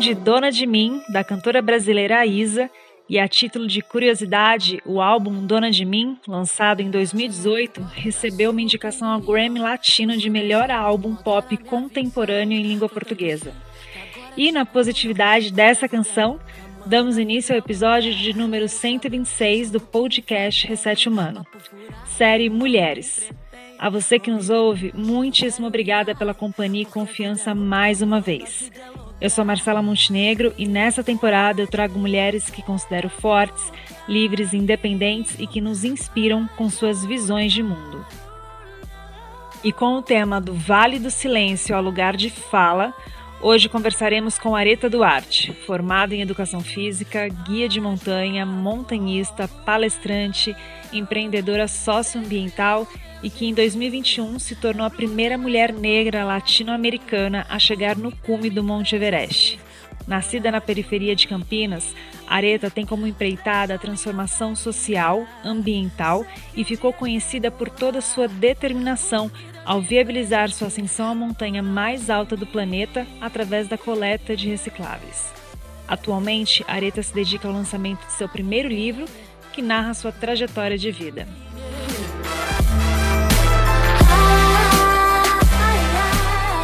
de Dona de Mim, da cantora brasileira Isa, e a título de curiosidade, o álbum Dona de Mim, lançado em 2018, recebeu uma indicação ao Grammy Latino de melhor álbum pop contemporâneo em língua portuguesa. E na positividade dessa canção, damos início ao episódio de número 126 do podcast Reset Humano, série Mulheres. A você que nos ouve, muitíssimo obrigada pela companhia e confiança mais uma vez. Eu sou Marcela Montenegro e nessa temporada eu trago mulheres que considero fortes, livres, independentes e que nos inspiram com suas visões de mundo. E com o tema do Vale do Silêncio ao lugar de fala, Hoje conversaremos com Areta Duarte, formada em Educação Física, guia de montanha, montanhista, palestrante, empreendedora socioambiental e que em 2021 se tornou a primeira mulher negra latino-americana a chegar no cume do Monte Everest. Nascida na periferia de Campinas, Areta tem como empreitada a transformação social, ambiental e ficou conhecida por toda sua determinação ao viabilizar sua ascensão à montanha mais alta do planeta através da coleta de recicláveis. Atualmente, Areta se dedica ao lançamento de seu primeiro livro, que narra sua trajetória de vida.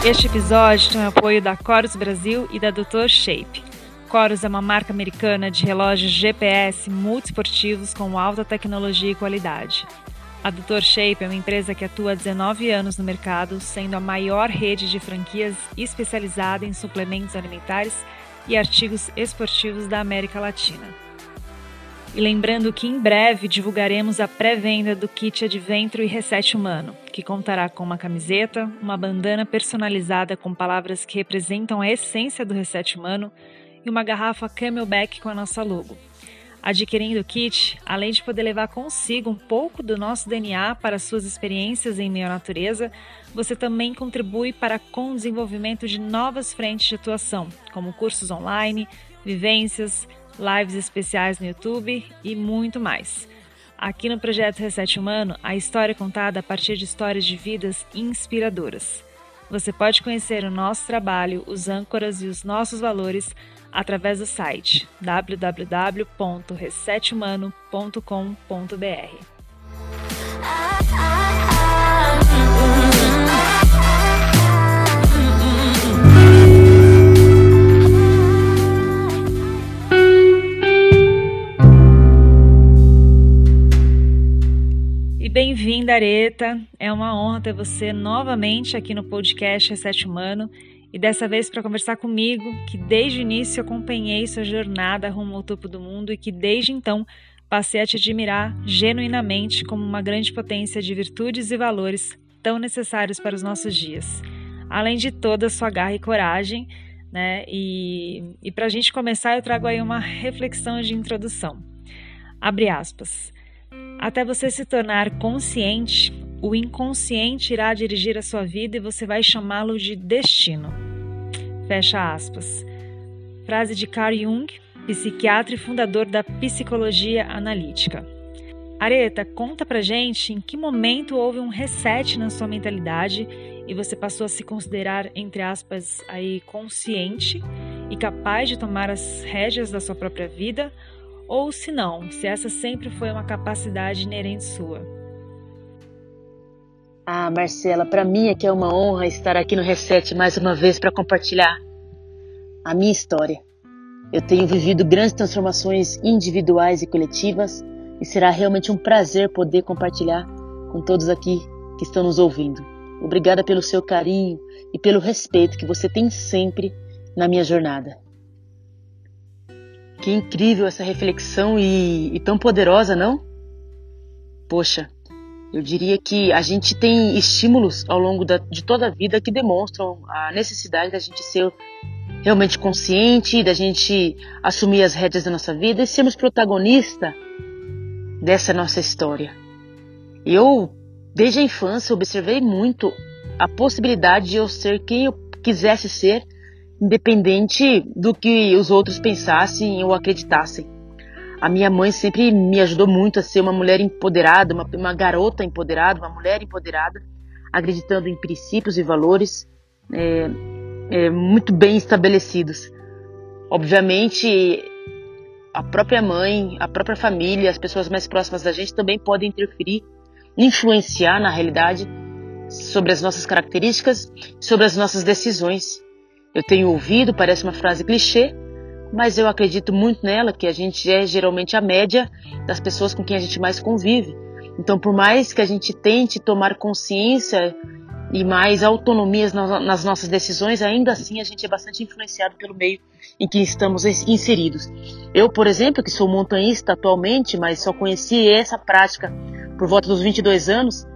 Este episódio tem o apoio da Chorus Brasil e da Dr. Shape. Chorus é uma marca americana de relógios GPS multiesportivos com alta tecnologia e qualidade. A Dr. Shape é uma empresa que atua há 19 anos no mercado, sendo a maior rede de franquias especializada em suplementos alimentares e artigos esportivos da América Latina. E lembrando que em breve divulgaremos a pré-venda do kit Adventro e Reset Humano, que contará com uma camiseta, uma bandana personalizada com palavras que representam a essência do Reset Humano e uma garrafa Camelback com a nossa logo. Adquirindo o kit, além de poder levar consigo um pouco do nosso DNA para suas experiências em meio à natureza, você também contribui para com o desenvolvimento de novas frentes de atuação, como cursos online, vivências, lives especiais no YouTube e muito mais. Aqui no projeto Reset Humano, a história é contada a partir de histórias de vidas inspiradoras. Você pode conhecer o nosso trabalho, os âncoras e os nossos valores através do site www.resethumano.com.br. bem-vinda, Areta. É uma honra ter você novamente aqui no podcast Reset Humano e dessa vez para conversar comigo, que desde o início acompanhei sua jornada rumo ao topo do mundo e que desde então passei a te admirar genuinamente como uma grande potência de virtudes e valores tão necessários para os nossos dias. Além de toda a sua garra e coragem, né? E, e para a gente começar, eu trago aí uma reflexão de introdução. Abre aspas. Até você se tornar consciente, o inconsciente irá dirigir a sua vida e você vai chamá-lo de destino. Fecha aspas. Frase de Carl Jung, psiquiatra e fundador da psicologia analítica. Areta, conta pra gente em que momento houve um reset na sua mentalidade e você passou a se considerar, entre aspas, aí consciente e capaz de tomar as rédeas da sua própria vida, ou se não, se essa sempre foi uma capacidade inerente sua. Ah, Marcela, para mim é que é uma honra estar aqui no Reset mais uma vez para compartilhar a minha história. Eu tenho vivido grandes transformações individuais e coletivas e será realmente um prazer poder compartilhar com todos aqui que estão nos ouvindo. Obrigada pelo seu carinho e pelo respeito que você tem sempre na minha jornada. Que incrível essa reflexão e, e tão poderosa, não? Poxa, eu diria que a gente tem estímulos ao longo da, de toda a vida que demonstram a necessidade da gente ser realmente consciente, da gente assumir as rédeas da nossa vida e sermos protagonista dessa nossa história. Eu, desde a infância, observei muito a possibilidade de eu ser quem eu quisesse ser, independente do que os outros pensassem ou acreditassem. A minha mãe sempre me ajudou muito a ser uma mulher empoderada, uma, uma garota empoderada, uma mulher empoderada, acreditando em princípios e valores é, é, muito bem estabelecidos. Obviamente, a própria mãe, a própria família, as pessoas mais próximas da gente também podem interferir, influenciar na realidade sobre as nossas características, sobre as nossas decisões. Eu tenho ouvido, parece uma frase clichê, mas eu acredito muito nela, que a gente é geralmente a média das pessoas com quem a gente mais convive. Então, por mais que a gente tente tomar consciência e mais autonomias nas nossas decisões, ainda assim a gente é bastante influenciado pelo meio em que estamos inseridos. Eu, por exemplo, que sou montanhista atualmente, mas só conheci essa prática por volta dos 22 anos,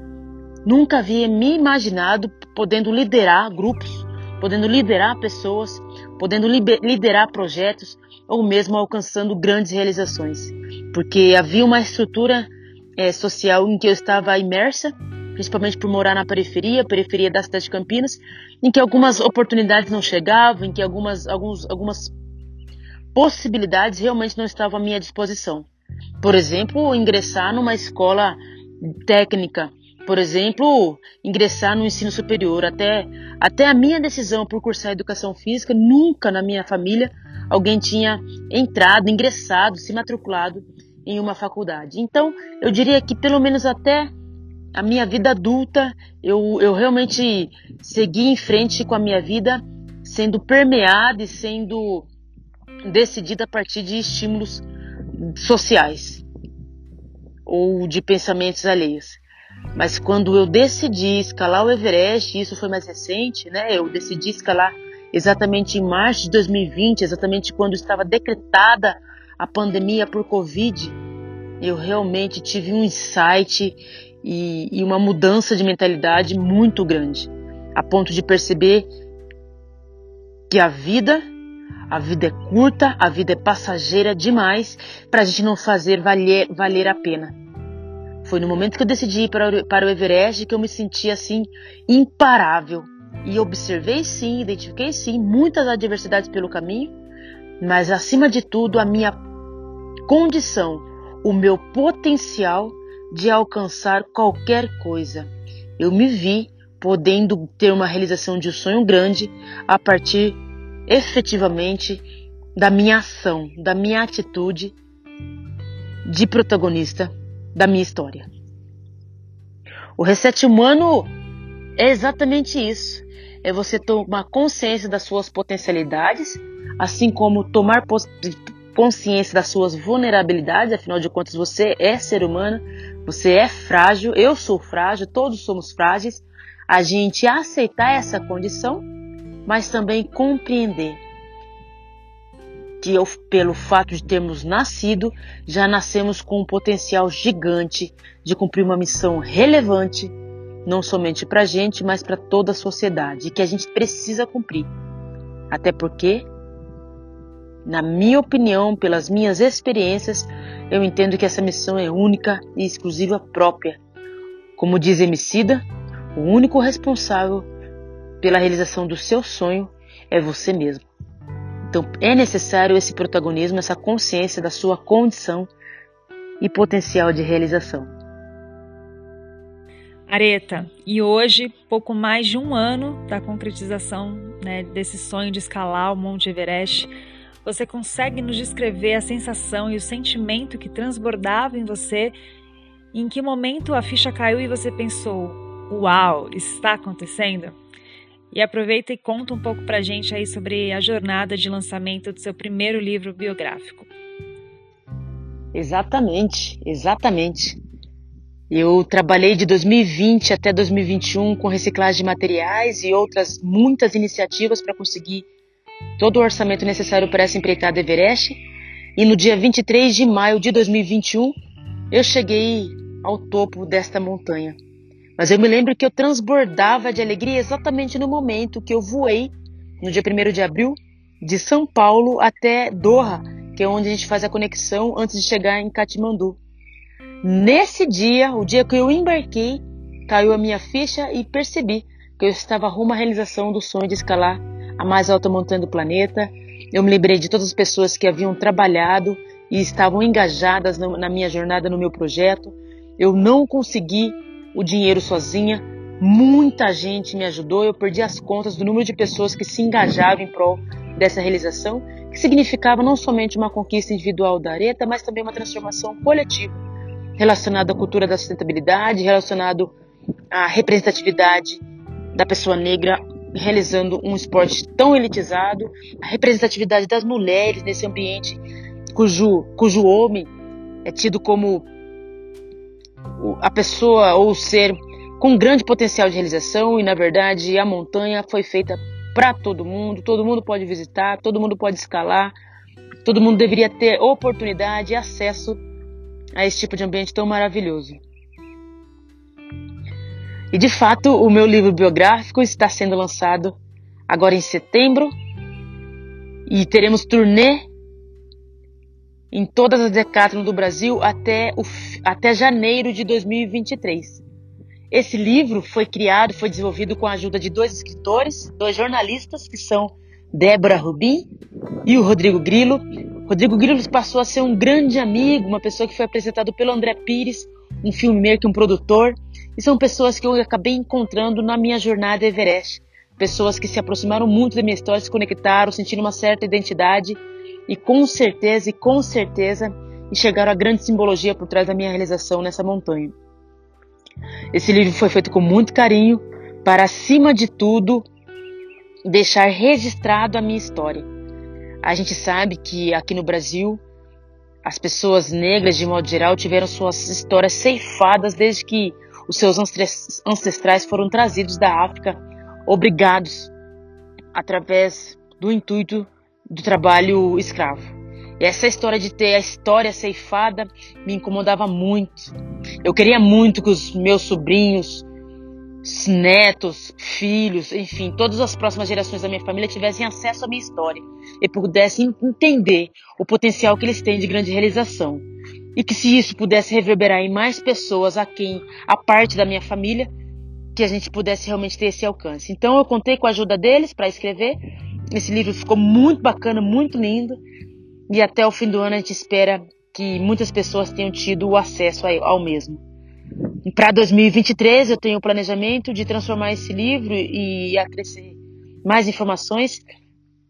nunca havia me imaginado podendo liderar grupos, podendo liderar pessoas, podendo liderar projetos ou mesmo alcançando grandes realizações, porque havia uma estrutura é, social em que eu estava imersa, principalmente por morar na periferia, periferia da cidade de Campinas, em que algumas oportunidades não chegavam, em que algumas, alguns, algumas possibilidades realmente não estavam à minha disposição. Por exemplo, ingressar numa escola técnica, por exemplo, ingressar no ensino superior. Até, até a minha decisão por cursar educação física, nunca na minha família alguém tinha entrado, ingressado, se matriculado em uma faculdade. Então, eu diria que pelo menos até a minha vida adulta, eu, eu realmente segui em frente com a minha vida, sendo permeada e sendo decidida a partir de estímulos sociais ou de pensamentos alheios. Mas quando eu decidi escalar o Everest, isso foi mais recente, né? Eu decidi escalar exatamente em março de 2020, exatamente quando estava decretada a pandemia por Covid. Eu realmente tive um insight e, e uma mudança de mentalidade muito grande, a ponto de perceber que a vida a vida é curta, a vida é passageira demais para a gente não fazer valer, valer a pena. Foi no momento que eu decidi ir para, para o Everest que eu me senti assim imparável. E observei sim, identifiquei sim muitas adversidades pelo caminho, mas acima de tudo a minha condição, o meu potencial de alcançar qualquer coisa. Eu me vi podendo ter uma realização de um sonho grande a partir efetivamente da minha ação, da minha atitude de protagonista da minha história. O reset humano é exatamente isso. É você tomar consciência das suas potencialidades, assim como tomar consciência das suas vulnerabilidades, afinal de contas você é ser humano, você é frágil, eu sou frágil, todos somos frágeis. A gente aceitar essa condição, mas também compreender que eu, pelo fato de termos nascido, já nascemos com um potencial gigante de cumprir uma missão relevante, não somente para a gente, mas para toda a sociedade, que a gente precisa cumprir. Até porque, na minha opinião, pelas minhas experiências, eu entendo que essa missão é única e exclusiva própria. Como diz Emicida, o único responsável pela realização do seu sonho é você mesmo. Então é necessário esse protagonismo, essa consciência da sua condição e potencial de realização. Areta, e hoje, pouco mais de um ano da concretização né, desse sonho de escalar o Monte Everest, você consegue nos descrever a sensação e o sentimento que transbordava em você? Em que momento a ficha caiu e você pensou: Uau, está acontecendo? E aproveita e conta um pouco pra gente aí sobre a jornada de lançamento do seu primeiro livro biográfico. Exatamente, exatamente. Eu trabalhei de 2020 até 2021 com reciclagem de materiais e outras muitas iniciativas para conseguir todo o orçamento necessário para essa empreitada Everest. E no dia 23 de maio de 2021, eu cheguei ao topo desta montanha. Mas eu me lembro que eu transbordava de alegria exatamente no momento que eu voei, no dia 1 de abril, de São Paulo até Doha, que é onde a gente faz a conexão antes de chegar em Katmandu. Nesse dia, o dia que eu embarquei, caiu a minha ficha e percebi que eu estava rumo à realização do sonho de escalar a mais alta montanha do planeta. Eu me lembrei de todas as pessoas que haviam trabalhado, e estavam engajadas na minha jornada, no meu projeto. Eu não consegui o dinheiro sozinha, muita gente me ajudou, eu perdi as contas do número de pessoas que se engajavam em prol dessa realização, que significava não somente uma conquista individual da Areta, mas também uma transformação coletiva, relacionada à cultura da sustentabilidade, relacionado à representatividade da pessoa negra realizando um esporte tão elitizado, a representatividade das mulheres nesse ambiente cujo, cujo homem é tido como a pessoa ou o ser com grande potencial de realização e na verdade a montanha foi feita para todo mundo, todo mundo pode visitar, todo mundo pode escalar, todo mundo deveria ter oportunidade e acesso a esse tipo de ambiente tão maravilhoso. E de fato, o meu livro biográfico está sendo lançado agora em setembro e teremos turnê em todas as decátonas do Brasil até, o, até janeiro de 2023. Esse livro foi criado, foi desenvolvido com a ajuda de dois escritores, dois jornalistas, que são Débora Rubin e o Rodrigo Grilo. Rodrigo Grilo passou a ser um grande amigo, uma pessoa que foi apresentado pelo André Pires, um filmmaker, um produtor, e são pessoas que eu acabei encontrando na minha jornada Everest. Pessoas que se aproximaram muito da minha história, se conectaram, sentindo uma certa identidade e com certeza e com certeza enxergaram a grande simbologia por trás da minha realização nessa montanha. Esse livro foi feito com muito carinho para, acima de tudo, deixar registrado a minha história. A gente sabe que aqui no Brasil as pessoas negras, de modo geral, tiveram suas histórias ceifadas desde que os seus ancestrais foram trazidos da África, obrigados através do intuito do trabalho escravo. E essa história de ter a história ceifada me incomodava muito. Eu queria muito que os meus sobrinhos, netos, filhos, enfim, todas as próximas gerações da minha família tivessem acesso à minha história e pudessem entender o potencial que eles têm de grande realização. E que se isso pudesse reverberar em mais pessoas a quem, a parte da minha família, que a gente pudesse realmente ter esse alcance. Então eu contei com a ajuda deles para escrever. Esse livro ficou muito bacana, muito lindo. E até o fim do ano a gente espera que muitas pessoas tenham tido o acesso ao mesmo. Para 2023 eu tenho o planejamento de transformar esse livro e acrescer mais informações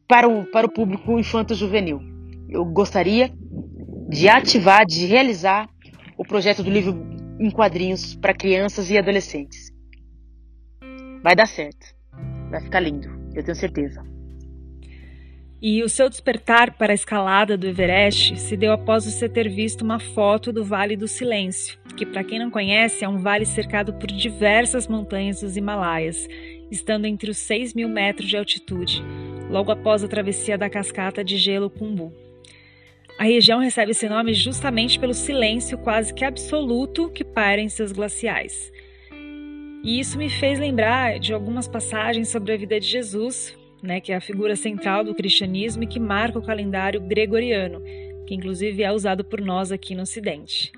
para o, para o público infanto-juvenil. Eu gostaria de ativar, de realizar o projeto do livro em quadrinhos para crianças e adolescentes. Vai dar certo. Vai ficar lindo, eu tenho certeza. E o seu despertar para a escalada do Everest se deu após você ter visto uma foto do Vale do Silêncio, que, para quem não conhece, é um vale cercado por diversas montanhas dos Himalaias, estando entre os 6 mil metros de altitude, logo após a travessia da cascata de gelo Kumbu. A região recebe esse nome justamente pelo silêncio quase que absoluto que paira em seus glaciais. E isso me fez lembrar de algumas passagens sobre a vida de Jesus, né, que é a figura central do cristianismo e que marca o calendário gregoriano, que inclusive é usado por nós aqui no Ocidente.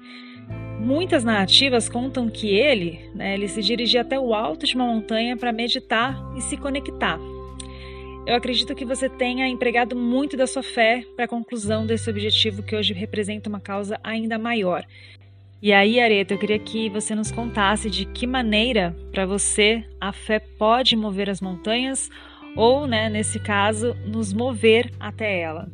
Muitas narrativas contam que ele, né, ele se dirigia até o alto de uma montanha para meditar e se conectar. Eu acredito que você tenha empregado muito da sua fé para a conclusão desse objetivo que hoje representa uma causa ainda maior. E aí, Areta, eu queria que você nos contasse de que maneira, para você, a fé pode mover as montanhas ou, né, nesse caso, nos mover até ela.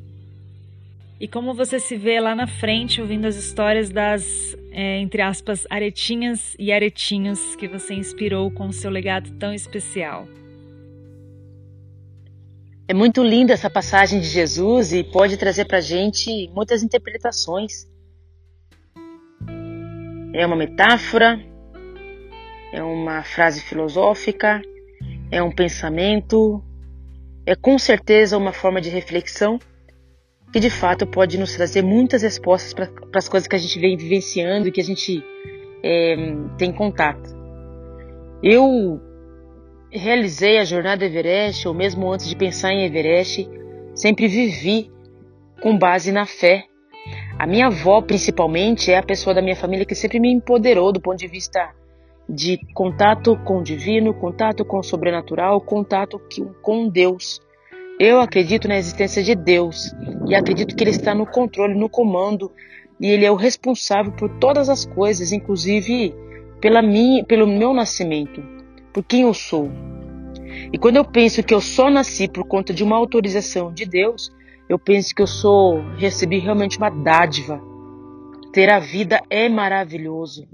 E como você se vê lá na frente ouvindo as histórias das, é, entre aspas, aretinhas e aretinhos que você inspirou com o seu legado tão especial? É muito linda essa passagem de Jesus e pode trazer para gente muitas interpretações. É uma metáfora, é uma frase filosófica, é um pensamento, é com certeza uma forma de reflexão que de fato pode nos trazer muitas respostas para as coisas que a gente vem vivenciando e que a gente é, tem contato. Eu realizei a jornada Everest, ou mesmo antes de pensar em Everest, sempre vivi com base na fé. A minha avó, principalmente, é a pessoa da minha família que sempre me empoderou do ponto de vista de contato com o divino, contato com o sobrenatural, contato com Deus. Eu acredito na existência de Deus e acredito que Ele está no controle, no comando e Ele é o responsável por todas as coisas, inclusive pela minha, pelo meu nascimento, por quem eu sou. E quando eu penso que eu só nasci por conta de uma autorização de Deus, eu penso que eu sou recebi realmente uma dádiva. Ter a vida é maravilhoso.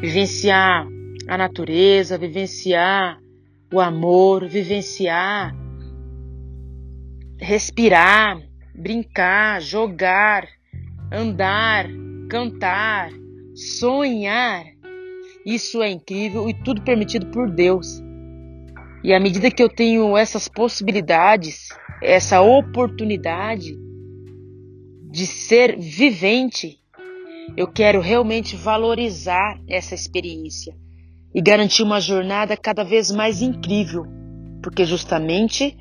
Vivenciar a natureza, vivenciar o amor, vivenciar respirar, brincar, jogar, andar, cantar, sonhar. Isso é incrível e tudo permitido por Deus. E à medida que eu tenho essas possibilidades, essa oportunidade de ser vivente, eu quero realmente valorizar essa experiência e garantir uma jornada cada vez mais incrível, porque justamente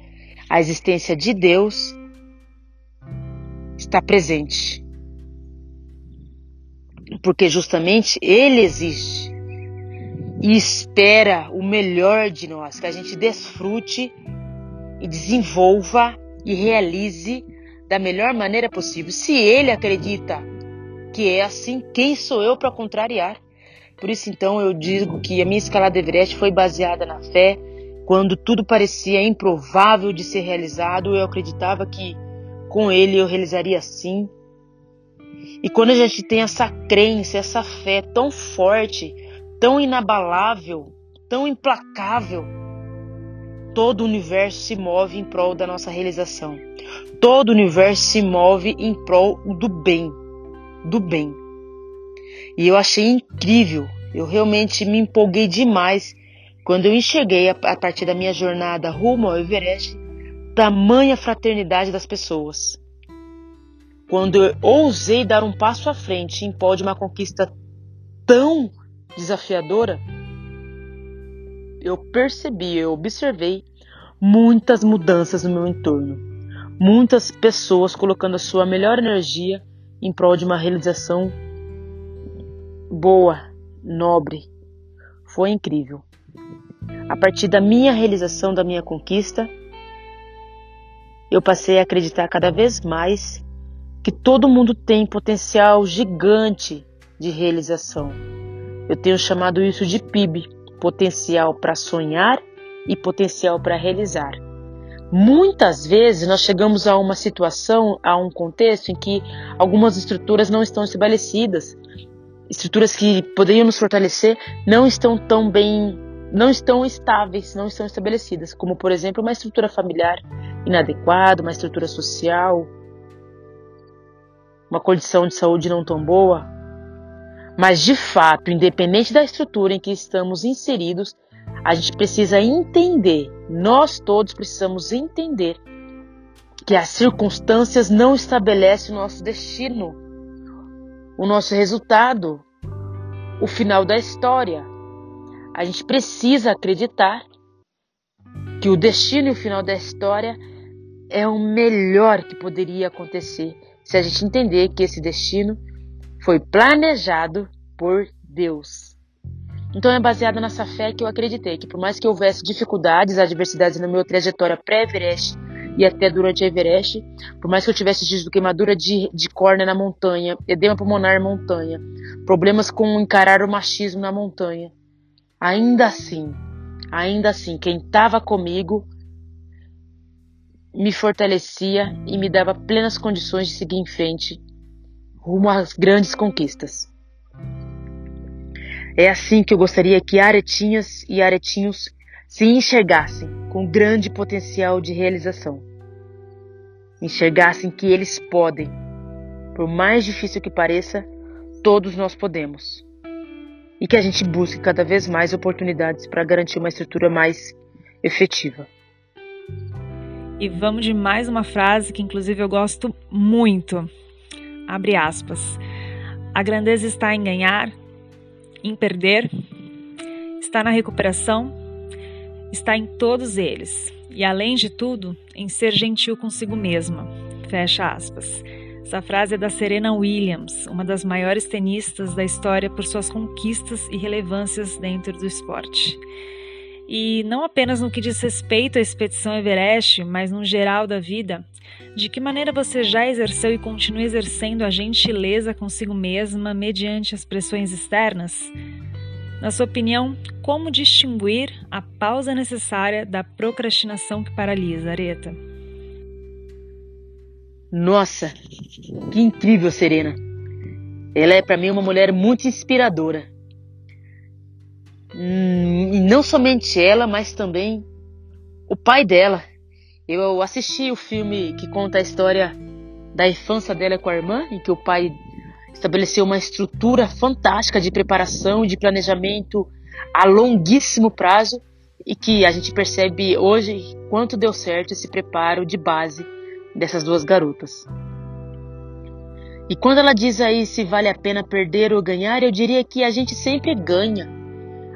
a existência de Deus está presente. Porque justamente Ele existe e espera o melhor de nós, que a gente desfrute e desenvolva e realize da melhor maneira possível. Se Ele acredita que é assim, quem sou eu para contrariar? Por isso, então, eu digo que a minha escalada Everest foi baseada na fé, quando tudo parecia improvável de ser realizado, eu acreditava que com ele eu realizaria sim. E quando a gente tem essa crença, essa fé tão forte, tão inabalável, tão implacável, todo o universo se move em prol da nossa realização. Todo o universo se move em prol do bem, do bem. E eu achei incrível, eu realmente me empolguei demais quando eu enxerguei, a partir da minha jornada rumo ao Everest, tamanha fraternidade das pessoas. Quando eu ousei dar um passo à frente em prol de uma conquista tão desafiadora, eu percebi, eu observei muitas mudanças no meu entorno. Muitas pessoas colocando a sua melhor energia em prol de uma realização boa, nobre. Foi incrível. A partir da minha realização, da minha conquista, eu passei a acreditar cada vez mais que todo mundo tem potencial gigante de realização. Eu tenho chamado isso de PIB potencial para sonhar e potencial para realizar. Muitas vezes nós chegamos a uma situação, a um contexto em que algumas estruturas não estão estabelecidas, estruturas que poderiam nos fortalecer não estão tão bem não estão estáveis, não estão estabelecidas, como por exemplo uma estrutura familiar inadequada, uma estrutura social, uma condição de saúde não tão boa. Mas de fato, independente da estrutura em que estamos inseridos, a gente precisa entender, nós todos precisamos entender que as circunstâncias não estabelecem o nosso destino, o nosso resultado, o final da história. A gente precisa acreditar que o destino e o final da história é o melhor que poderia acontecer se a gente entender que esse destino foi planejado por Deus. Então é baseado nessa fé que eu acreditei que por mais que houvesse dificuldades, adversidades na minha trajetória pré-Everest e até durante a Everest, por mais que eu tivesse tido queimadura de, de córnea na montanha, edema pulmonar na montanha, problemas com encarar o machismo na montanha, Ainda assim, ainda assim, quem estava comigo me fortalecia e me dava plenas condições de seguir em frente rumo às grandes conquistas. É assim que eu gostaria que aretinhas e aretinhos se enxergassem com grande potencial de realização. Enxergassem que eles podem, por mais difícil que pareça, todos nós podemos e que a gente busque cada vez mais oportunidades para garantir uma estrutura mais efetiva. E vamos de mais uma frase que inclusive eu gosto muito. Abre aspas. A grandeza está em ganhar, em perder, está na recuperação, está em todos eles. E além de tudo, em ser gentil consigo mesma. Fecha aspas. Essa frase é da Serena Williams, uma das maiores tenistas da história por suas conquistas e relevâncias dentro do esporte. E não apenas no que diz respeito à expedição Everest, mas no geral da vida, de que maneira você já exerceu e continua exercendo a gentileza consigo mesma mediante as pressões externas? Na sua opinião, como distinguir a pausa necessária da procrastinação que paralisa, Areta? Nossa, que incrível, Serena. Ela é para mim uma mulher muito inspiradora. Hum, e não somente ela, mas também o pai dela. Eu assisti o filme que conta a história da infância dela com a irmã, em que o pai estabeleceu uma estrutura fantástica de preparação e de planejamento a longuíssimo prazo e que a gente percebe hoje quanto deu certo esse preparo de base dessas duas garotas. E quando ela diz aí se vale a pena perder ou ganhar, eu diria que a gente sempre ganha.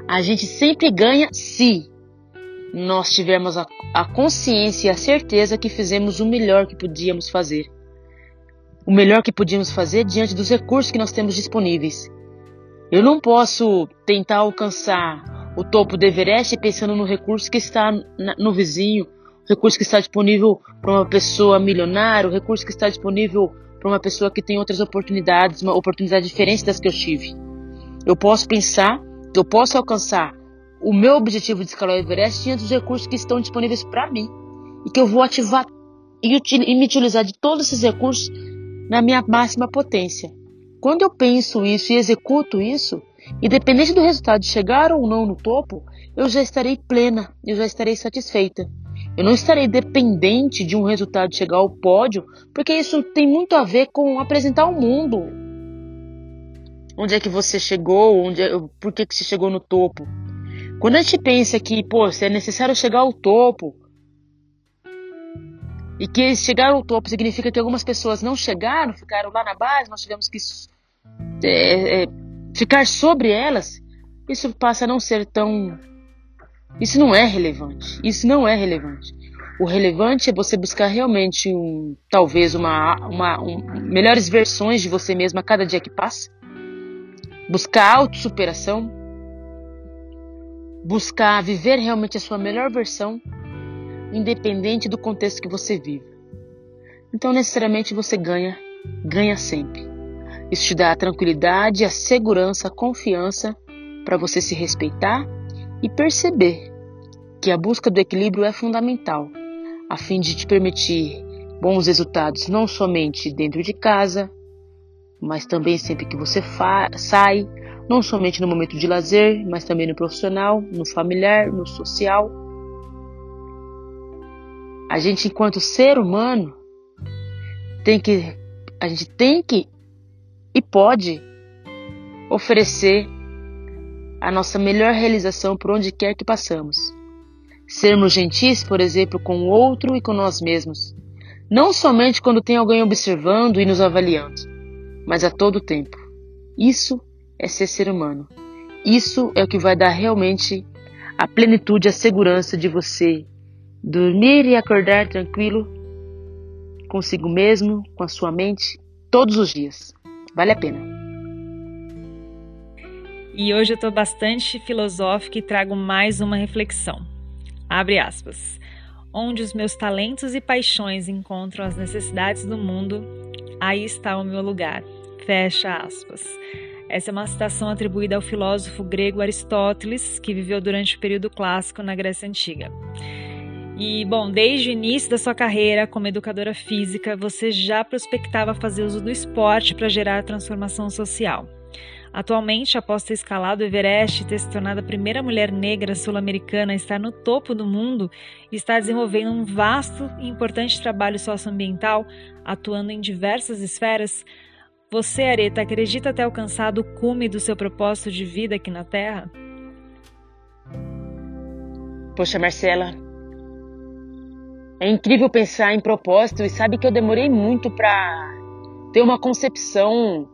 A gente sempre ganha se nós tivermos a, a consciência e a certeza que fizemos o melhor que podíamos fazer. O melhor que podíamos fazer diante dos recursos que nós temos disponíveis. Eu não posso tentar alcançar o topo do Everest pensando no recurso que está no vizinho, o recurso que está disponível para uma pessoa milionária, o recurso que está disponível para uma pessoa que tem outras oportunidades, uma oportunidade diferente das que eu tive. Eu posso pensar que eu posso alcançar o meu objetivo de escalar o Everest diante dos recursos que estão disponíveis para mim e que eu vou ativar e, me utilizar de todos esses recursos na minha máxima potência. Quando eu penso isso e executo isso, independente do resultado chegar ou não no topo, eu já estarei plena, eu já estarei satisfeita. Eu não estarei dependente de um resultado chegar ao pódio, porque isso tem muito a ver com apresentar ao mundo onde é que você chegou, onde é, por que, que você chegou no topo. Quando a gente pensa que, pô, se é necessário chegar ao topo, e que chegar ao topo significa que algumas pessoas não chegaram, ficaram lá na base, nós tivemos que é, é, ficar sobre elas, isso passa a não ser tão. Isso não é relevante. Isso não é relevante. O relevante é você buscar realmente um, talvez uma, uma um, melhores versões de você mesmo a cada dia que passa. Buscar autossuperação, buscar viver realmente a sua melhor versão, independente do contexto que você vive. Então, necessariamente você ganha, ganha sempre. Isso te dá a tranquilidade, a segurança, a confiança para você se respeitar e perceber que a busca do equilíbrio é fundamental, a fim de te permitir bons resultados não somente dentro de casa, mas também sempre que você sai, não somente no momento de lazer, mas também no profissional, no familiar, no social. A gente, enquanto ser humano, tem que a gente tem que e pode oferecer a nossa melhor realização por onde quer que passamos. Sermos gentis, por exemplo, com o outro e com nós mesmos, não somente quando tem alguém observando e nos avaliando, mas a todo tempo. Isso é ser ser humano. Isso é o que vai dar realmente a plenitude, a segurança de você dormir e acordar tranquilo consigo mesmo, com a sua mente, todos os dias. Vale a pena. E hoje eu estou bastante filosófica e trago mais uma reflexão. Abre aspas. Onde os meus talentos e paixões encontram as necessidades do mundo, aí está o meu lugar. Fecha aspas. Essa é uma citação atribuída ao filósofo grego Aristóteles, que viveu durante o período clássico na Grécia Antiga. E, bom, desde o início da sua carreira como educadora física, você já prospectava fazer uso do esporte para gerar transformação social. Atualmente, após ter escalado o Everest e ter se tornado a primeira mulher negra sul-americana a estar no topo do mundo, está desenvolvendo um vasto e importante trabalho socioambiental, atuando em diversas esferas, você, Areta, acredita ter alcançado o cume do seu propósito de vida aqui na Terra? Poxa, Marcela, é incrível pensar em propósito e sabe que eu demorei muito para ter uma concepção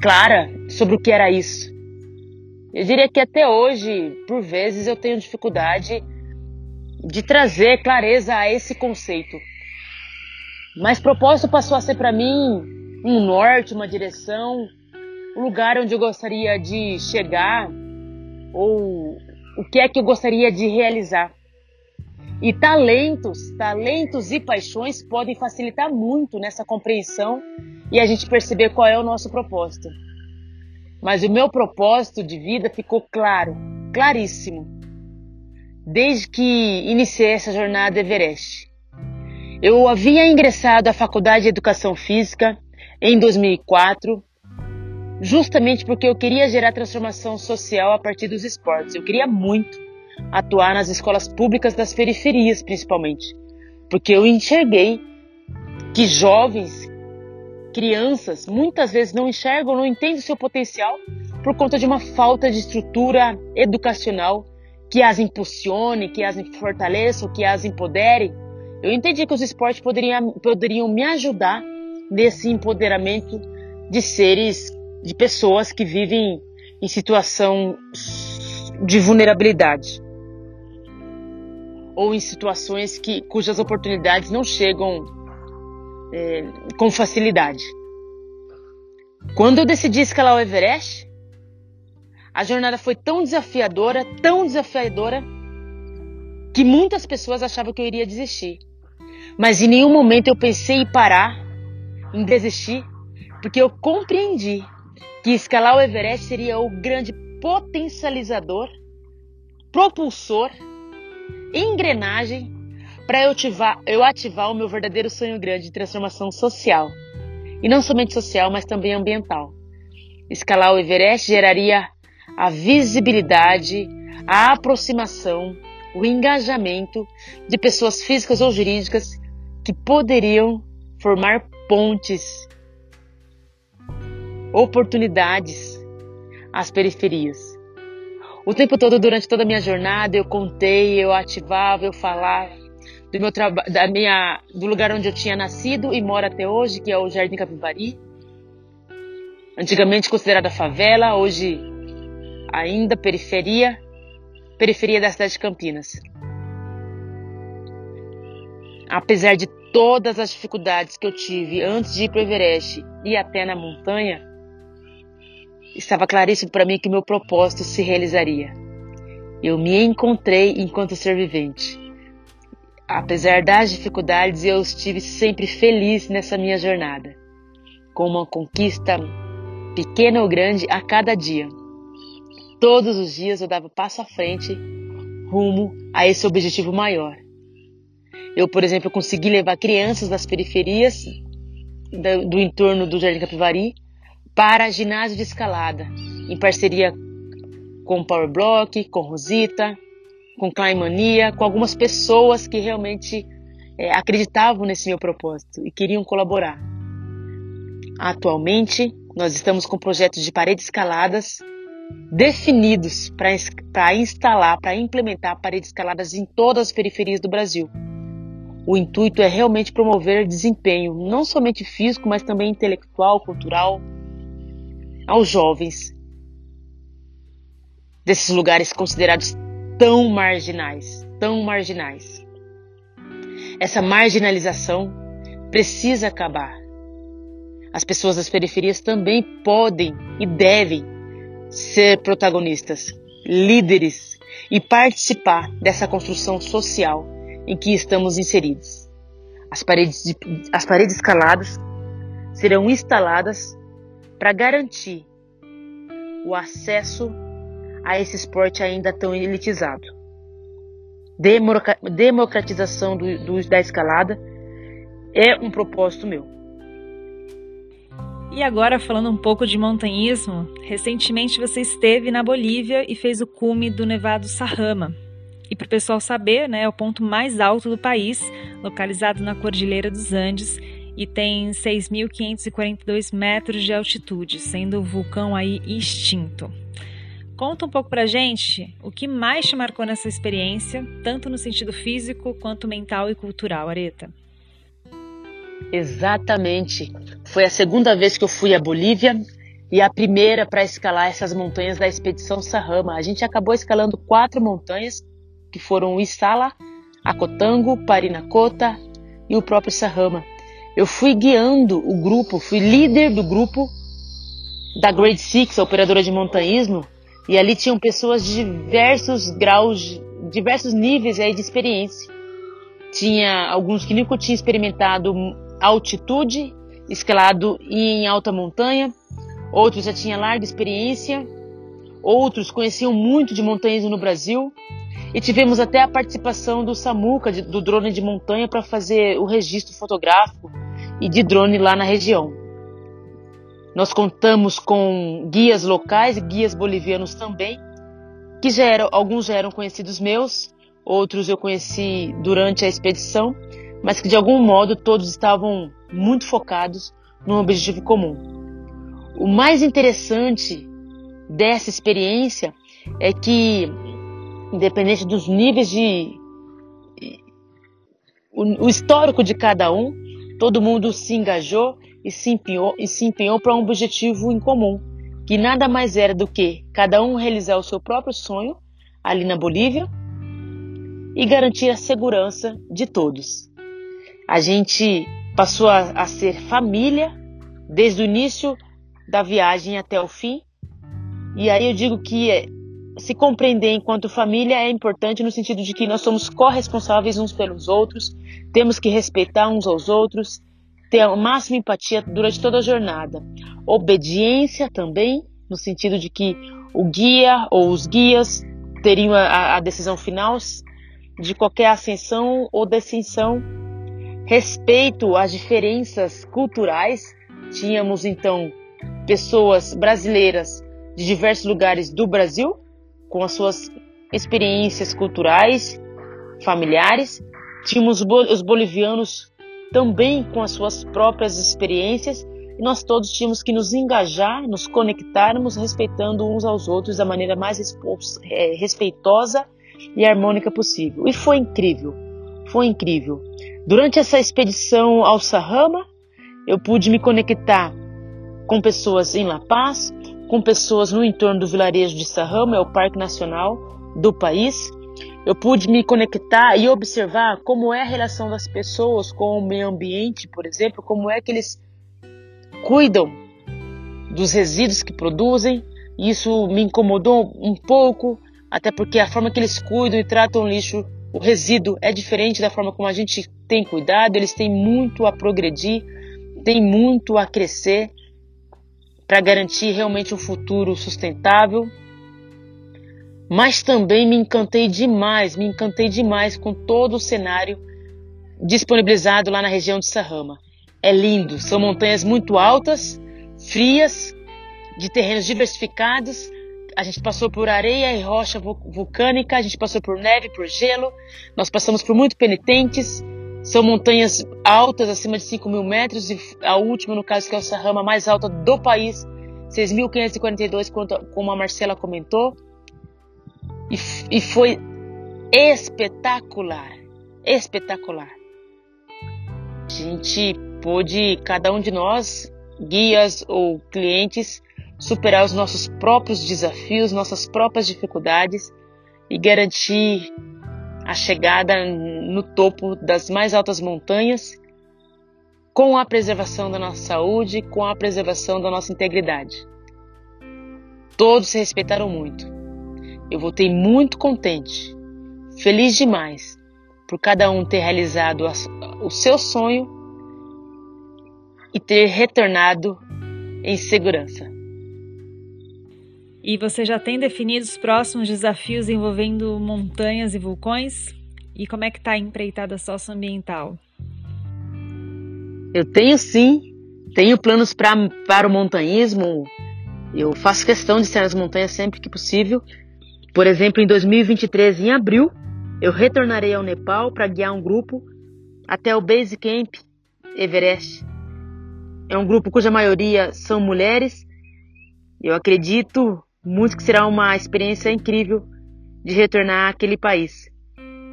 clara sobre o que era isso. Eu diria que até hoje, por vezes, eu tenho dificuldade de trazer clareza a esse conceito. Mas propósito passou a ser para mim um norte, uma direção, um lugar onde eu gostaria de chegar ou o que é que eu gostaria de realizar. E talentos, talentos e paixões podem facilitar muito nessa compreensão e a gente perceber qual é o nosso propósito. Mas o meu propósito de vida ficou claro, claríssimo, desde que iniciei essa jornada Everest. Eu havia ingressado à Faculdade de Educação Física em 2004, justamente porque eu queria gerar transformação social a partir dos esportes. Eu queria muito atuar nas escolas públicas das periferias, principalmente, porque eu enxerguei que jovens, crianças, muitas vezes não enxergam, não entendem o seu potencial por conta de uma falta de estrutura educacional que as impulsione, que as fortaleça, que as empodere. Eu entendi que os esportes poderiam, poderiam me ajudar nesse empoderamento de seres, de pessoas que vivem em situação de vulnerabilidade ou em situações que, cujas oportunidades não chegam é, com facilidade. Quando eu decidi escalar o Everest, a jornada foi tão desafiadora, tão desafiadora, que muitas pessoas achavam que eu iria desistir. Mas em nenhum momento eu pensei em parar em desistir, porque eu compreendi que escalar o Everest seria o grande potencializador, propulsor, engrenagem para eu ativar, eu ativar o meu verdadeiro sonho grande de transformação social. E não somente social, mas também ambiental. Escalar o Everest geraria a visibilidade, a aproximação, o engajamento de pessoas físicas ou jurídicas que poderiam formar pontes, oportunidades às periferias. O tempo todo, durante toda a minha jornada, eu contei, eu ativava, eu falava do meu trabalho, da minha, do lugar onde eu tinha nascido e moro até hoje, que é o Jardim Capivari. Antigamente considerada favela, hoje ainda periferia, periferia da cidade de Campinas. Apesar de todas as dificuldades que eu tive antes de ir para o Everest e até na montanha, estava claríssimo para mim que meu propósito se realizaria. Eu me encontrei enquanto ser vivente. Apesar das dificuldades, eu estive sempre feliz nessa minha jornada, com uma conquista pequena ou grande a cada dia. Todos os dias eu dava passo à frente rumo a esse objetivo maior. Eu, por exemplo, consegui levar crianças das periferias do, do entorno do Jardim Capivari para ginásio de escalada, em parceria com o Power Block, com Rosita, com Climbmania, com algumas pessoas que realmente é, acreditavam nesse meu propósito e queriam colaborar. Atualmente, nós estamos com projetos de paredes escaladas definidos para instalar, para implementar paredes escaladas em todas as periferias do Brasil. O intuito é realmente promover desempenho, não somente físico, mas também intelectual, cultural, aos jovens desses lugares considerados tão marginais, tão marginais. Essa marginalização precisa acabar. As pessoas das periferias também podem e devem ser protagonistas, líderes e participar dessa construção social em que estamos inseridos. As paredes, de, as paredes escaladas serão instaladas para garantir o acesso a esse esporte ainda tão elitizado. Democratização do, do, da escalada é um propósito meu. E agora, falando um pouco de montanhismo, recentemente você esteve na Bolívia e fez o cume do Nevado Sarrama, e para o pessoal saber, né, é o ponto mais alto do país, localizado na Cordilheira dos Andes e tem 6.542 metros de altitude, sendo o vulcão aí extinto. Conta um pouco pra gente o que mais te marcou nessa experiência, tanto no sentido físico quanto mental e cultural, Areta. Exatamente. Foi a segunda vez que eu fui à Bolívia e a primeira para escalar essas montanhas da expedição Sarrama. A gente acabou escalando quatro montanhas que foram o Isala, Acotango, Parinacota e o próprio Sarrama. Eu fui guiando o grupo, fui líder do grupo da Grade Six, a operadora de montanhismo, E ali tinham pessoas de diversos graus, diversos níveis aí de experiência. Tinha alguns que nunca tinham experimentado altitude, escalado em alta montanha, outros já tinham larga experiência, outros conheciam muito de montanhismo no Brasil, e tivemos até a participação do Samuca, do drone de montanha, para fazer o registro fotográfico e de drone lá na região. Nós contamos com guias locais guias bolivianos também, que já eram, alguns já eram conhecidos meus, outros eu conheci durante a expedição, mas que de algum modo todos estavam muito focados num objetivo comum. O mais interessante dessa experiência é que, independente dos níveis de. o, histórico de cada um, todo mundo se engajou e se empenhou, empenhou para um objetivo em comum, que nada mais era do que cada um realizar o seu próprio sonho ali na Bolívia e garantir a segurança de todos. A gente passou a, a ser família desde o início da viagem até o fim. E aí eu digo que é, se compreender enquanto família é importante no sentido de que nós somos corresponsáveis uns pelos outros, temos que respeitar uns aos outros, ter a máxima empatia durante toda a jornada. Obediência também, no sentido de que o guia ou os guias teriam a, a decisão final de qualquer ascensão ou descensão. Respeito às diferenças culturais. Tínhamos então pessoas brasileiras de diversos lugares do Brasil, com as suas experiências culturais, familiares. Tínhamos os bolivianos também com as suas próprias experiências, e nós todos tínhamos que nos engajar, nos conectarmos, respeitando uns aos outros da maneira mais é, respeitosa e harmônica possível. E foi incrível, foi incrível. Durante essa expedição ao Sahama, eu pude me conectar com pessoas em La Paz, com pessoas no entorno do vilarejo de Sahama, é o Parque Nacional do país, eu pude me conectar e observar como é a relação das pessoas com o meio ambiente, por exemplo, como é que eles cuidam dos resíduos que produzem. Isso me incomodou um pouco, até porque a forma que eles cuidam e tratam o lixo, o resíduo, é diferente da forma como a gente tem cuidado. Eles têm muito a progredir, têm muito a crescer para garantir realmente um futuro sustentável mas também me encantei demais, me encantei demais com todo o cenário disponibilizado lá na região de Sahama. É lindo, são montanhas muito altas, frias, de terrenos diversificados. A gente passou por areia e rocha vulcânica, a gente passou por neve, por gelo, nós passamos por muito penitentes. São montanhas altas, acima de 5 mil metros, e a última, no caso, que é o Sahama, mais alta do país, 6.542, como a Marcela comentou e, e foi espetacular, espetacular. A gente pôde, cada um de nós, guias ou clientes, superar os nossos próprios desafios, nossas próprias dificuldades e garantir a chegada no topo das mais altas montanhas com a preservação da nossa saúde, com a preservação da nossa integridade. Todos se respeitaram muito. Eu voltei muito contente, feliz demais por cada um ter realizado o seu sonho e ter retornado em segurança. E você já tem definido os próximos desafios envolvendo montanhas e vulcões? E como é que está a empreitada socioambiental? Eu tenho sim, tenho planos pra, para o montanhismo. Eu faço questão de estar nas montanhas sempre que possível por exemplo, em 2023, em abril, eu retornarei ao Nepal para guiar um grupo até o Base Camp Everest. É um grupo cuja maioria são mulheres. Eu acredito muito que será uma experiência incrível de retornar àquele país.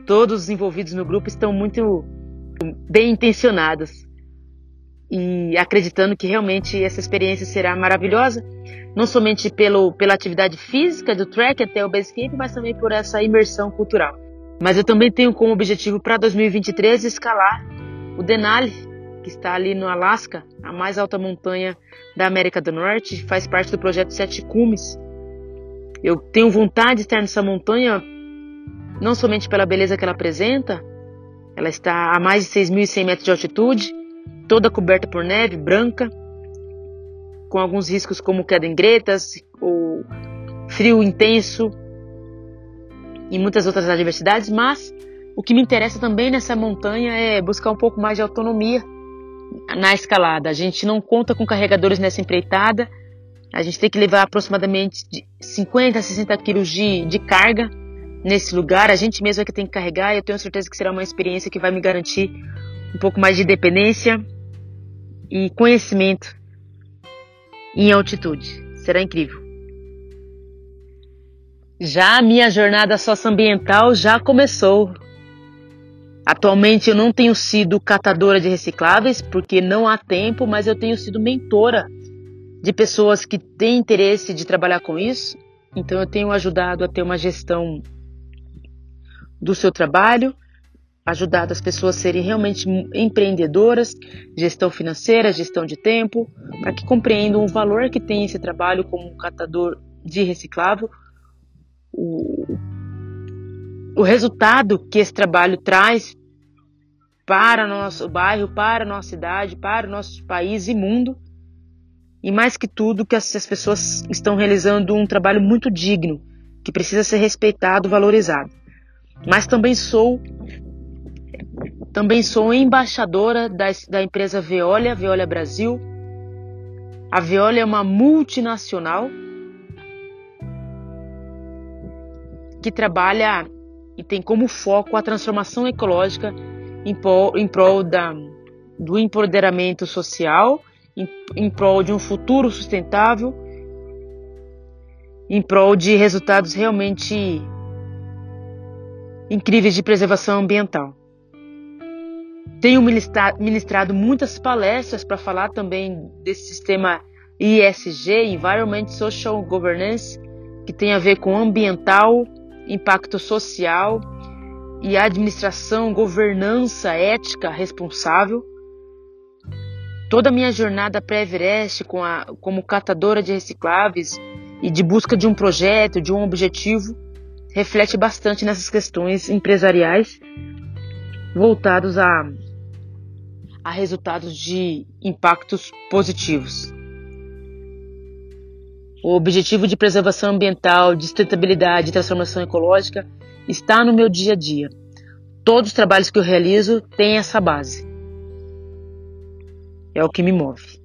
Todos os envolvidos no grupo estão muito bem intencionados e acreditando que realmente essa experiência será maravilhosa, não somente pelo, pela atividade física do trek até o base camp, mas também por essa imersão cultural. Mas eu também tenho como objetivo para 2023 escalar o Denali, que está ali no Alasca, a mais alta montanha da América do Norte, faz parte do projeto Sete Cumes. Eu tenho vontade de estar nessa montanha, não somente pela beleza que ela apresenta, ela está a mais de 6.100 metros de altitude, toda coberta por neve branca, com alguns riscos como queda em gretas ou frio intenso e muitas outras adversidades, mas o que me interessa também nessa montanha é buscar um pouco mais de autonomia na escalada. A gente não conta com carregadores nessa empreitada, a gente tem que levar aproximadamente 50 a 60 quilos de, de carga nesse lugar. A gente mesmo é que tem que carregar e eu tenho certeza que será uma experiência que vai me garantir um pouco mais de dependência e conhecimento em altitude. Será incrível. Já a minha jornada socioambiental já começou. Atualmente eu não tenho sido catadora de recicláveis porque não há tempo, mas eu tenho sido mentora de pessoas que têm interesse de trabalhar com isso. Então eu tenho ajudado a ter uma gestão do seu trabalho, ajudado as pessoas a serem realmente empreendedoras, gestão financeira, gestão de tempo, para que compreendam o valor que tem esse trabalho como catador de reciclável, o, o resultado que esse trabalho traz para nosso bairro, para nossa cidade, para o nosso país e mundo e mais que tudo, que essas pessoas estão realizando um trabalho muito digno, que precisa ser respeitado, valorizado. Mas também sou também sou embaixadora da, da empresa Veolia, Veolia Brasil. A Veolia é uma multinacional que trabalha e tem como foco a transformação ecológica em prol, em prol da, do empoderamento social em, em prol de um futuro sustentável, em prol de resultados realmente incríveis de preservação ambiental. Tenho ministrado muitas palestras para falar também desse sistema ISG, Environment Social Governance, que tem a ver com ambiental, impacto social e administração, governança ética responsável. Toda a minha jornada pré-Everest como catadora de recicláveis e de busca de um projeto, de um objetivo, reflete bastante nessas questões empresariais voltados a, a resultados de impactos positivos. O objetivo de preservação ambiental, de sustentabilidade e transformação ecológica está no meu dia a dia. Todos os trabalhos que eu realizo têm essa base é o que me move.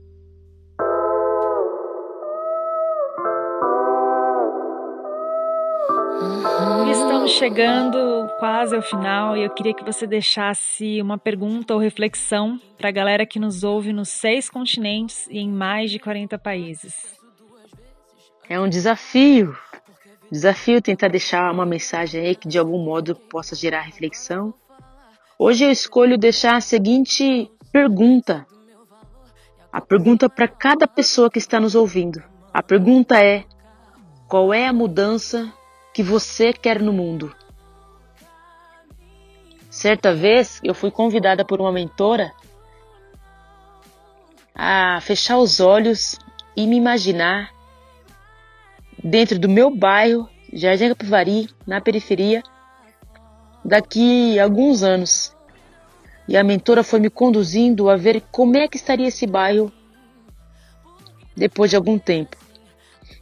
Estamos chegando quase ao final e eu queria que você deixasse uma pergunta ou reflexão para a galera que nos ouve nos seis continentes e em mais de 40 países. É um desafio. Desafio tentar deixar uma mensagem aí que de algum modo possa gerar reflexão. Hoje eu escolho deixar a seguinte pergunta a pergunta para cada pessoa que está nos ouvindo. A pergunta é: qual é a mudança que você quer no mundo? Certa vez eu fui convidada por uma mentora a fechar os olhos e me imaginar dentro do meu bairro, Jardim Capivari, na periferia, daqui a alguns anos e a mentora foi me conduzindo a ver como é que estaria esse bairro depois de algum tempo.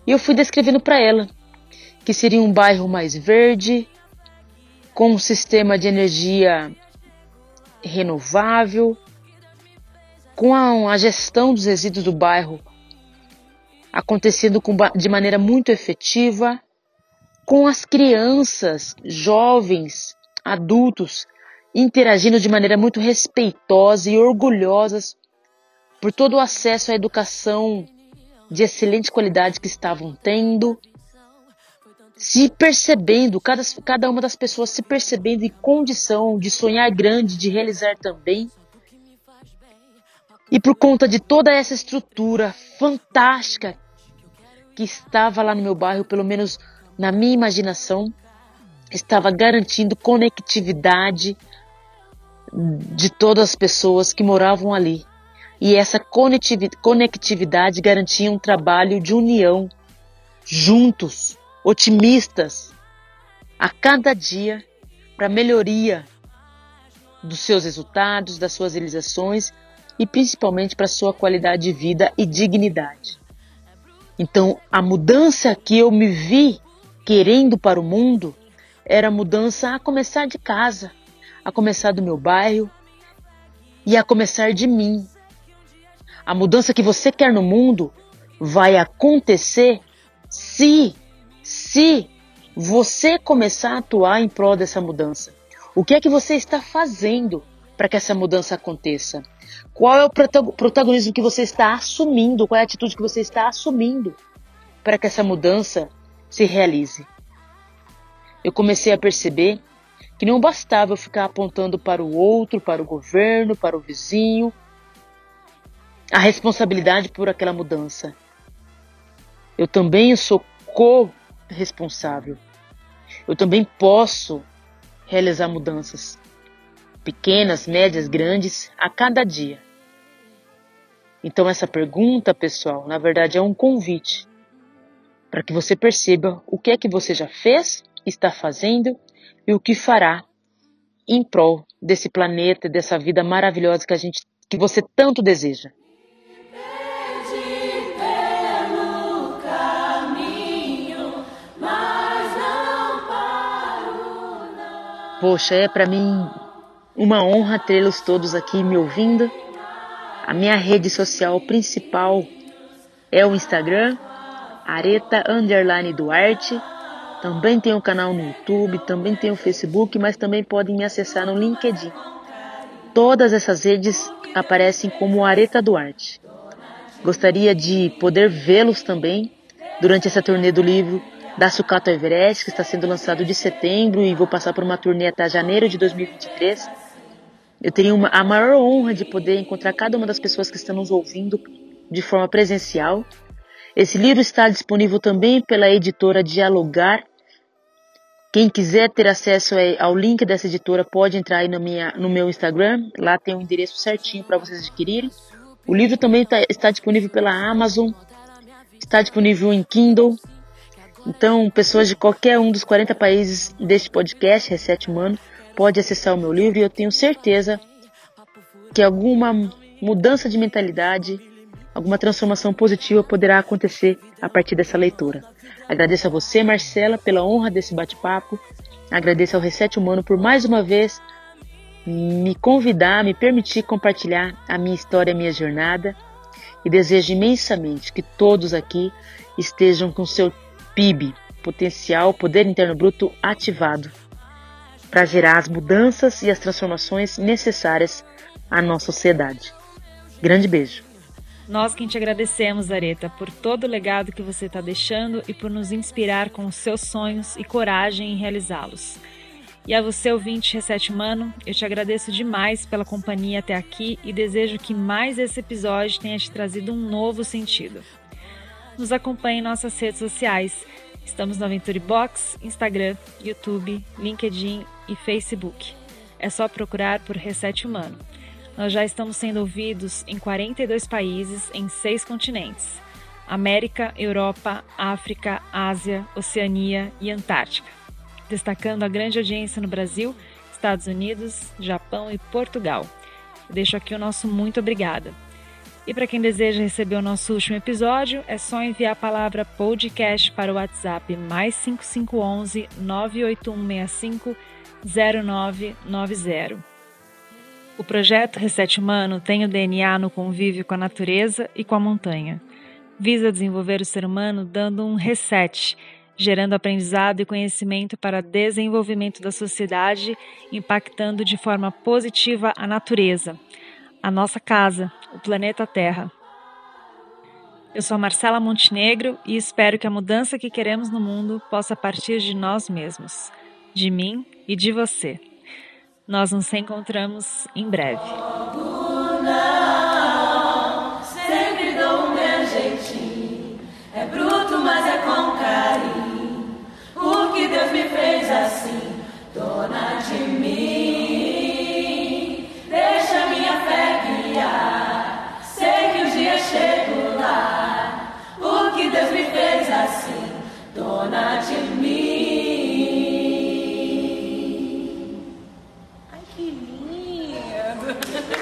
E eu fui descrevendo para ela que seria um bairro mais verde, com um sistema de energia renovável, com a, a gestão dos resíduos do bairro acontecendo com, de maneira muito efetiva, com as crianças, jovens, adultos interagindo de maneira muito respeitosa e orgulhosas por todo o acesso à educação de excelente qualidade que estavam tendo, se percebendo, cada, cada uma das pessoas se percebendo em condição de sonhar grande, de realizar também. E por conta de toda essa estrutura fantástica que estava lá no meu bairro, pelo menos na minha imaginação, estava garantindo conectividade, de todas as pessoas que moravam ali. E essa conectividade garantia um trabalho de união, juntos, otimistas a cada dia para melhoria dos seus resultados, das suas realizações e principalmente para sua qualidade de vida e dignidade. Então, a mudança que eu me vi querendo para o mundo era a mudança a começar de casa, a começar do meu bairro e a começar de mim. A mudança que você quer no mundo vai acontecer se, se você começar a atuar em prol dessa mudança. O que é que você está fazendo para que essa mudança aconteça? Qual é o protagonismo que você está assumindo? Qual é a atitude que você está assumindo para que essa mudança se realize? Eu comecei a perceber que não bastava eu ficar apontando para o outro, para o governo, para o vizinho, a responsabilidade por aquela mudança. Eu também sou co-responsável. Eu também posso realizar mudanças, pequenas, médias, grandes, a cada dia. Então, essa pergunta, pessoal, na verdade é um convite para que você perceba o que é que você já fez, está fazendo e o que fará em prol desse planeta, dessa vida maravilhosa que a gente que você tanto deseja. Poxa, é para mim uma honra tê-los todos aqui me ouvindo. A minha rede social principal é o Instagram, Areta Duarte. Também tem um canal no YouTube, também tem o Facebook, mas também podem me acessar no LinkedIn. Todas essas redes aparecem como Areta Duarte. Gostaria de poder vê-los também durante essa turnê do livro da Sucato Everest, que está sendo lançado de setembro e vou passar por uma turnê até janeiro de 2023. Eu teria uma, a maior honra de poder encontrar cada uma das pessoas que estão nos ouvindo de forma presencial. Esse livro está disponível também pela editora Dialogar. Quem quiser ter acesso ao link dessa editora pode entrar aí no, minha, no meu Instagram. Lá tem o um endereço certinho para vocês adquirirem. O livro também tá, está disponível pela Amazon. Está disponível em Kindle, então, pessoas de qualquer um dos 40 países deste podcast, Reset Humano, pode acessar o meu livro e eu tenho certeza que alguma mudança de mentalidade, alguma transformação positiva poderá acontecer a partir dessa leitura. Agradeço a você, Marcela, pela honra desse bate-papo. Agradeço ao Reset Humano por mais uma vez me convidar, me permitir compartilhar a minha história, a minha jornada. E desejo imensamente que todos aqui estejam com seu PIB, potencial poder interno bruto ativado, para gerar as mudanças e as transformações necessárias à nossa sociedade. Grande beijo. Nós quem te agradecemos, Areta, por todo o legado que você está deixando e por nos inspirar com os seus sonhos e coragem em realizá-los. E a você, ouvinte Reset Humano, eu te agradeço demais pela companhia até aqui e desejo que mais esse episódio tenha te trazido um novo sentido nos acompanhe em nossas redes sociais. Estamos no Aventure Box, Instagram, YouTube, LinkedIn e Facebook. É só procurar por Reset Humano. Nós já estamos sendo ouvidos em 42 países em seis continentes: América, Europa, África, Ásia, Oceania e Antártica. Destacando a grande audiência no Brasil, Estados Unidos, Japão e Portugal. Eu deixo aqui o nosso muito obrigada. E para quem deseja receber o nosso último episódio, é só enviar a palavra podcast para o WhatsApp mais 5511 98165 0990. O projeto Reset Humano tem o DNA no convívio com a natureza e com a montanha. Visa desenvolver o ser humano dando um reset, gerando aprendizado e conhecimento para desenvolvimento da sociedade, impactando de forma positiva a natureza, a nossa casa, o planeta Terra. Eu sou Marcela Montenegro e espero que a mudança que queremos no mundo possa partir de nós mesmos, de mim e de você. Nós nos encontramos em breve. sempre dou o meu jeitinho. É bruto, mas é com carinho. O que Deus me fez assim, dona de mim. chego lá. O que Deus me fez assim, Dona de